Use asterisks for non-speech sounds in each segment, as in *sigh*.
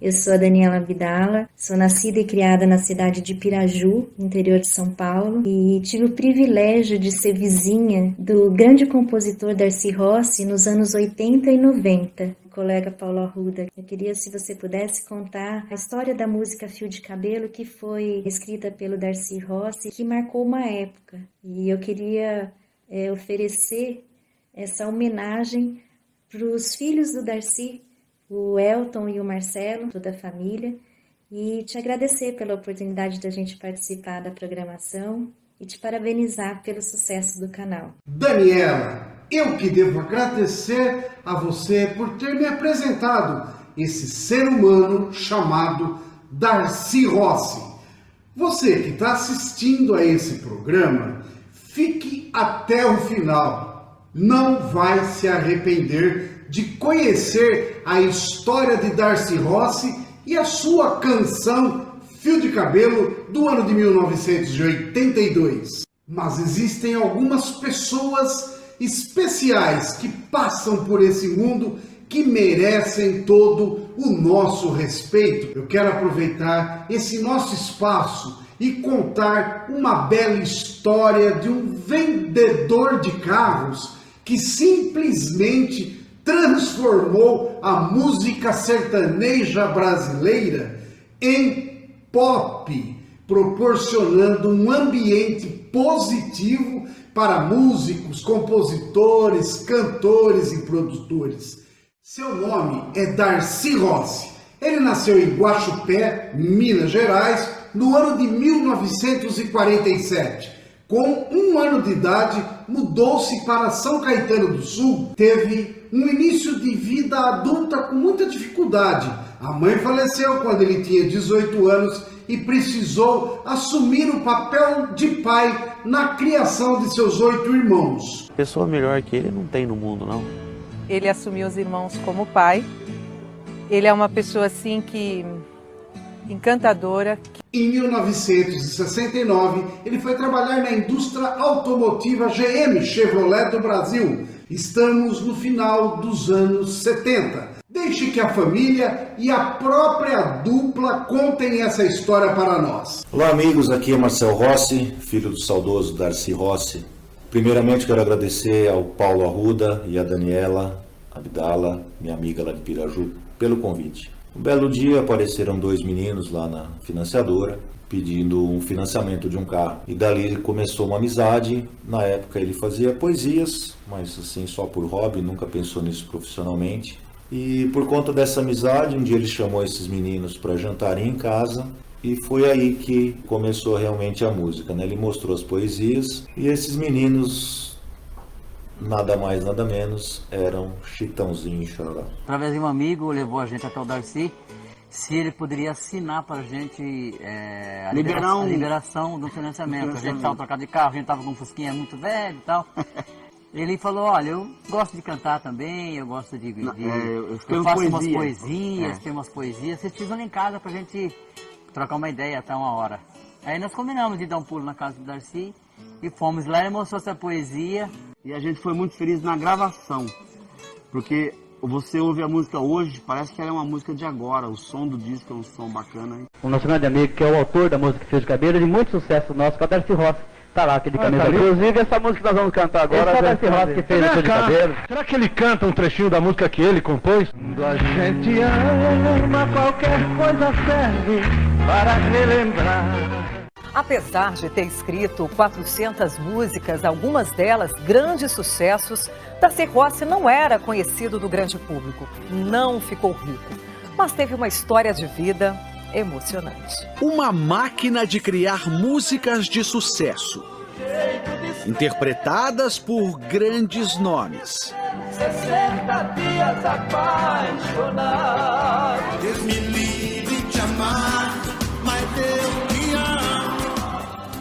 Eu sou a Daniela Vidala, sou nascida e criada na cidade de Piraju, interior de São Paulo, e tive o privilégio de ser vizinha do grande compositor Darcy Rossi nos anos 80 e 90 colega Paulo Arruda. Eu queria, se você pudesse, contar a história da música Fio de Cabelo, que foi escrita pelo Darcy Rossi, que marcou uma época. E eu queria é, oferecer essa homenagem para os filhos do Darcy, o Elton e o Marcelo, toda a família, e te agradecer pela oportunidade da gente participar da programação e te parabenizar pelo sucesso do canal. Daniela, eu que devo agradecer a você por ter me apresentado esse ser humano chamado Darcy Rossi. Você que está assistindo a esse programa, fique até o final. Não vai se arrepender de conhecer a história de Darcy Rossi e a sua canção Fio de Cabelo do ano de 1982. Mas existem algumas pessoas especiais que passam por esse mundo que merecem todo o nosso respeito. Eu quero aproveitar esse nosso espaço e contar uma bela história de um vendedor de carros que simplesmente transformou a música sertaneja brasileira em pop, proporcionando um ambiente positivo para músicos, compositores, cantores e produtores. Seu nome é Darcy Rossi. Ele nasceu em Guaxupé, Minas Gerais, no ano de 1947. Com um ano de idade, mudou-se para São Caetano do Sul. Teve um início de vida adulta com muita dificuldade. A mãe faleceu quando ele tinha 18 anos e precisou assumir o papel de pai na criação de seus oito irmãos. Pessoa melhor que ele não tem no mundo, não. Ele assumiu os irmãos como pai. Ele é uma pessoa assim que encantadora. Em 1969, ele foi trabalhar na indústria automotiva GM Chevrolet do Brasil. Estamos no final dos anos 70. Deixe que a família e a própria dupla contem essa história para nós. Olá, amigos. Aqui é Marcel Rossi, filho do saudoso Darcy Rossi. Primeiramente, quero agradecer ao Paulo Arruda e à Daniela Abdala, minha amiga lá de Piraju, pelo convite. Um belo dia apareceram dois meninos lá na financiadora pedindo um financiamento de um carro. E dali começou uma amizade. Na época ele fazia poesias, mas assim só por hobby, nunca pensou nisso profissionalmente. E por conta dessa amizade, um dia ele chamou esses meninos para jantarem em casa e foi aí que começou realmente a música. Né? Ele mostrou as poesias e esses meninos, nada mais, nada menos, eram Chitãozinho e Chororó. Através de um amigo, levou a gente até o Darcy, se ele poderia assinar para a gente é, a, libera um... a liberação do financiamento. A gente estava trocando de carro, a gente estava com um fusquinha muito velho e tal. *laughs* Ele falou, olha, eu gosto de cantar também, eu gosto de... de é, eu, eu faço poesia. umas poesias, é. tem umas poesias. Vocês precisam em casa pra gente trocar uma ideia até uma hora. Aí nós combinamos de dar um pulo na casa do Darcy e fomos lá, ele mostrou essa poesia. E a gente foi muito feliz na gravação, porque você ouve a música hoje, parece que ela é uma música de agora. O som do disco é um som bacana. Hein? O nosso grande amigo, que é o autor da música Fio de Cabelo, de muito sucesso nosso, que é o Darcy Rossi. Tá lá, aquele camisa ah, Inclusive, essa música que nós vamos cantar agora... Esse é Darcy Rossi que fez o de cabelo. Será que ele canta um trechinho da música que ele compôs? Quando a gente ama, qualquer coisa serve para relembrar. Apesar de ter escrito 400 músicas, algumas delas grandes sucessos, Darcy Rossi não era conhecido do grande público, não ficou rico, mas teve uma história de vida emocionante. Uma máquina de criar músicas de sucesso, interpretadas por grandes nomes. 60 dias apaixonado.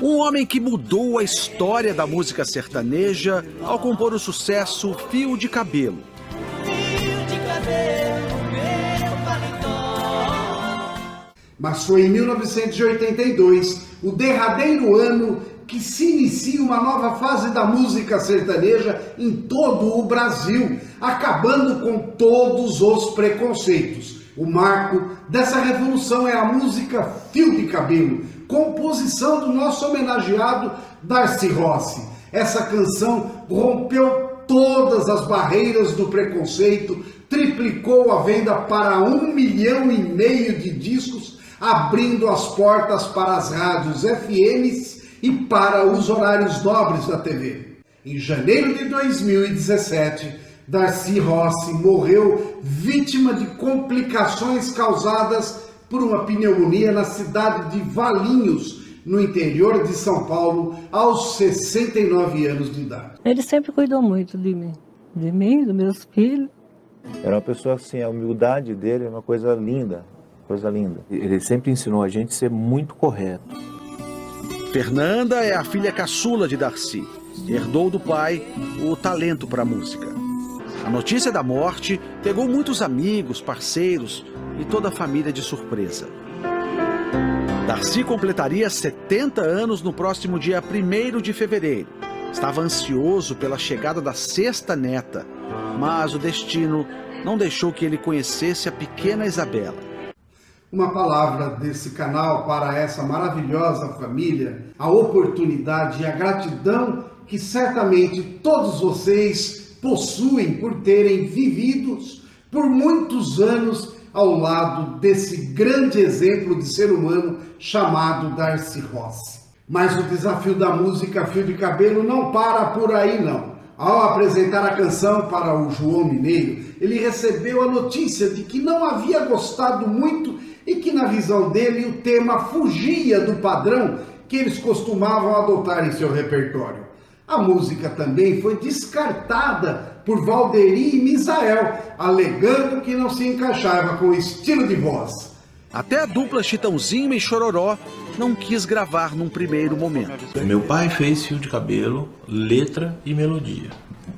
Um homem que mudou a história da música sertaneja ao compor o sucesso Fio de Cabelo. Mas foi em 1982, o derradeiro ano que se inicia uma nova fase da música sertaneja em todo o Brasil, acabando com todos os preconceitos. O marco dessa revolução é a música Fio de Cabelo, composição do nosso homenageado Darcy Rossi. Essa canção rompeu todas as barreiras do preconceito, triplicou a venda para um milhão e meio de discos, abrindo as portas para as rádios FMs e para os horários nobres da TV. Em janeiro de 2017, Darcy Rossi morreu vítima de complicações causadas por uma pneumonia na cidade de Valinhos, no interior de São Paulo, aos 69 anos de idade. Ele sempre cuidou muito de mim, de mim, dos meus filhos. Era uma pessoa assim, a humildade dele é uma coisa linda, coisa linda. Ele sempre ensinou a gente a ser muito correto. Fernanda é a filha caçula de Darcy. Herdou do pai o talento para a música. A notícia da morte pegou muitos amigos, parceiros e toda a família de surpresa. Darcy completaria 70 anos no próximo dia 1 de fevereiro. Estava ansioso pela chegada da sexta neta, mas o destino não deixou que ele conhecesse a pequena Isabela. Uma palavra desse canal para essa maravilhosa família, a oportunidade e a gratidão que certamente todos vocês possuem por terem vivido por muitos anos ao lado desse grande exemplo de ser humano chamado Darcy Rossi. Mas o desafio da música Fio de Cabelo não para por aí não. Ao apresentar a canção para o João Mineiro, ele recebeu a notícia de que não havia gostado muito e que, na visão dele, o tema fugia do padrão que eles costumavam adotar em seu repertório. A música também foi descartada por Valderi e Misael, alegando que não se encaixava com o estilo de voz. Até a dupla Chitãozinho e Chororó não quis gravar num primeiro momento. Meu pai fez fio de cabelo, letra e melodia.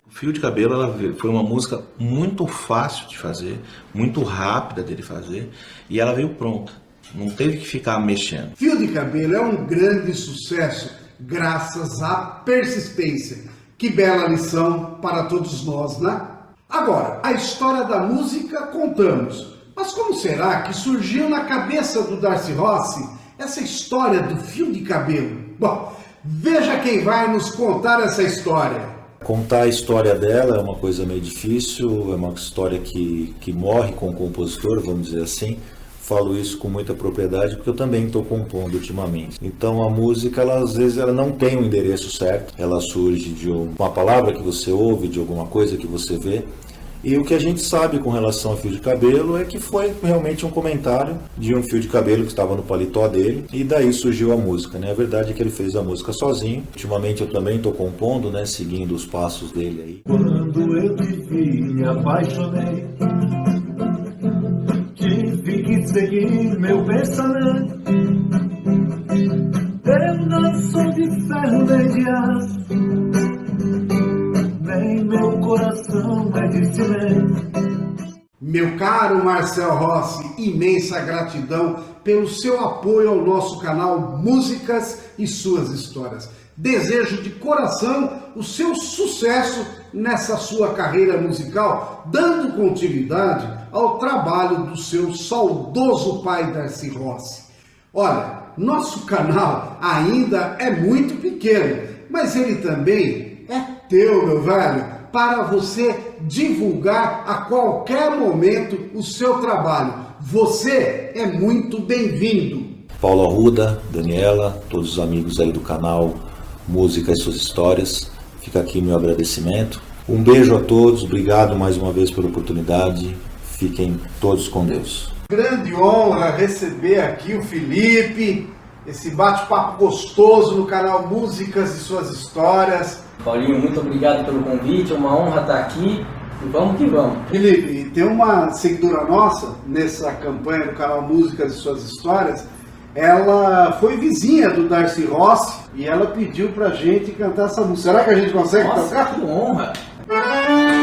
O fio de cabelo ela foi uma música muito fácil de fazer, muito rápida dele fazer, e ela veio pronta. Não teve que ficar mexendo. Fio de cabelo é um grande sucesso graças à persistência. Que bela lição para todos nós, né? Agora, a história da música contamos. Mas como será que surgiu na cabeça do Darcy Rossi essa história do fio de cabelo? Bom, veja quem vai nos contar essa história. Contar a história dela é uma coisa meio difícil, é uma história que, que morre com o compositor, vamos dizer assim falo isso com muita propriedade porque eu também estou compondo ultimamente. Então a música, ela, às vezes, ela não tem um endereço certo, ela surge de uma palavra que você ouve, de alguma coisa que você vê. E o que a gente sabe com relação ao fio de cabelo é que foi realmente um comentário de um fio de cabelo que estava no paletó dele e daí surgiu a música, né? A verdade é que ele fez a música sozinho. Ultimamente eu também estou compondo, né? Seguindo os passos dele aí. Quando eu te vi, me apaixonei seguir meu pensamento. Eu não sou de ferro nem de aço, nem meu coração é de cimento. Meu caro Marcel Rossi, imensa gratidão pelo seu apoio ao nosso canal Músicas e Suas Histórias. Desejo de coração o seu sucesso nessa sua carreira musical, dando continuidade ao trabalho do seu saudoso pai Darcy Rossi. Olha, nosso canal ainda é muito pequeno, mas ele também é teu, meu velho, para você divulgar a qualquer momento o seu trabalho. Você é muito bem-vindo. Paulo Arruda, Daniela, todos os amigos aí do canal Música e Suas Histórias, fica aqui meu agradecimento. Um beijo a todos, obrigado mais uma vez pela oportunidade. Fiquem todos com Deus. Grande honra receber aqui o Felipe, esse bate-papo gostoso no canal Músicas e Suas Histórias. Paulinho, muito obrigado pelo convite, é uma honra estar aqui e vamos que vamos. Felipe, tem uma seguidora nossa nessa campanha do canal Músicas e Suas Histórias. Ela foi vizinha do Darcy Rossi e ela pediu pra gente cantar essa música. Será que a gente consegue Nossa, tocar? que honra! Música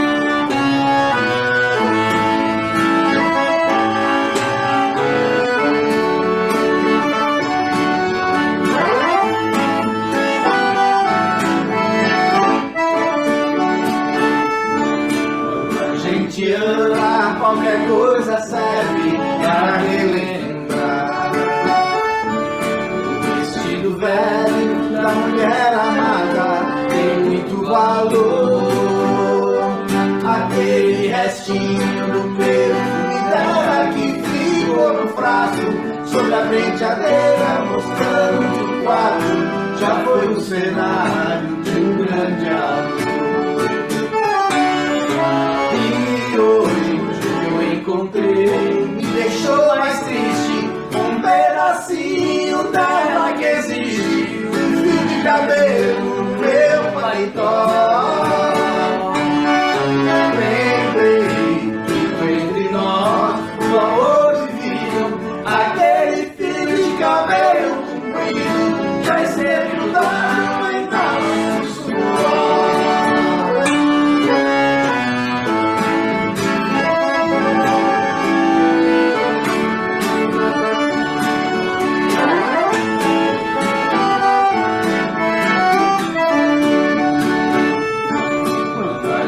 cadeira mostrando de quadro já foi um cenário de um grande amor E hoje eu encontrei, me deixou mais triste, um pedacinho dela que existe, um fio de cabelo, meu paletó.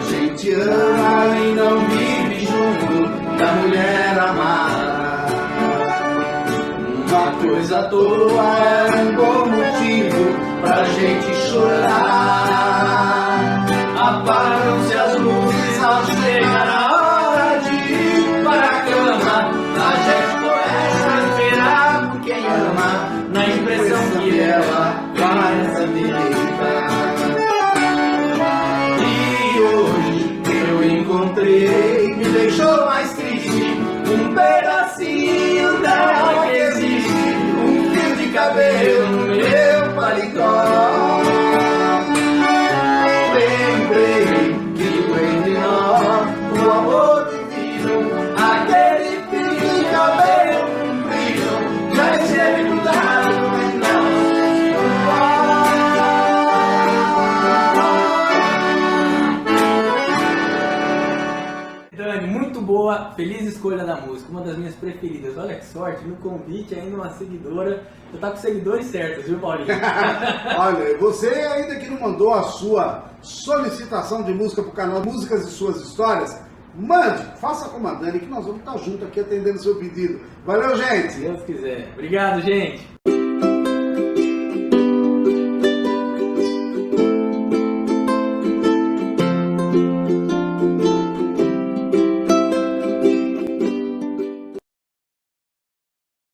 Gente ama e não vive junto da mulher amada. Coisa à toa é um bom motivo pra gente chorar. Apagam-se as luzes ao chegar a hora de ir para a cama. A gente começa a esperar por quem ama, na impressão que ela vai deitar. Boa, feliz escolha da música, uma das minhas preferidas. Olha que sorte, no convite ainda uma seguidora. Eu tá com seguidores certos, viu, Paulinho? *laughs* Olha, você ainda que não mandou a sua solicitação de música pro canal Músicas e Suas Histórias, mande, faça como a Dani que nós vamos estar junto aqui atendendo o seu pedido. Valeu, gente! Se Deus quiser. Obrigado, gente.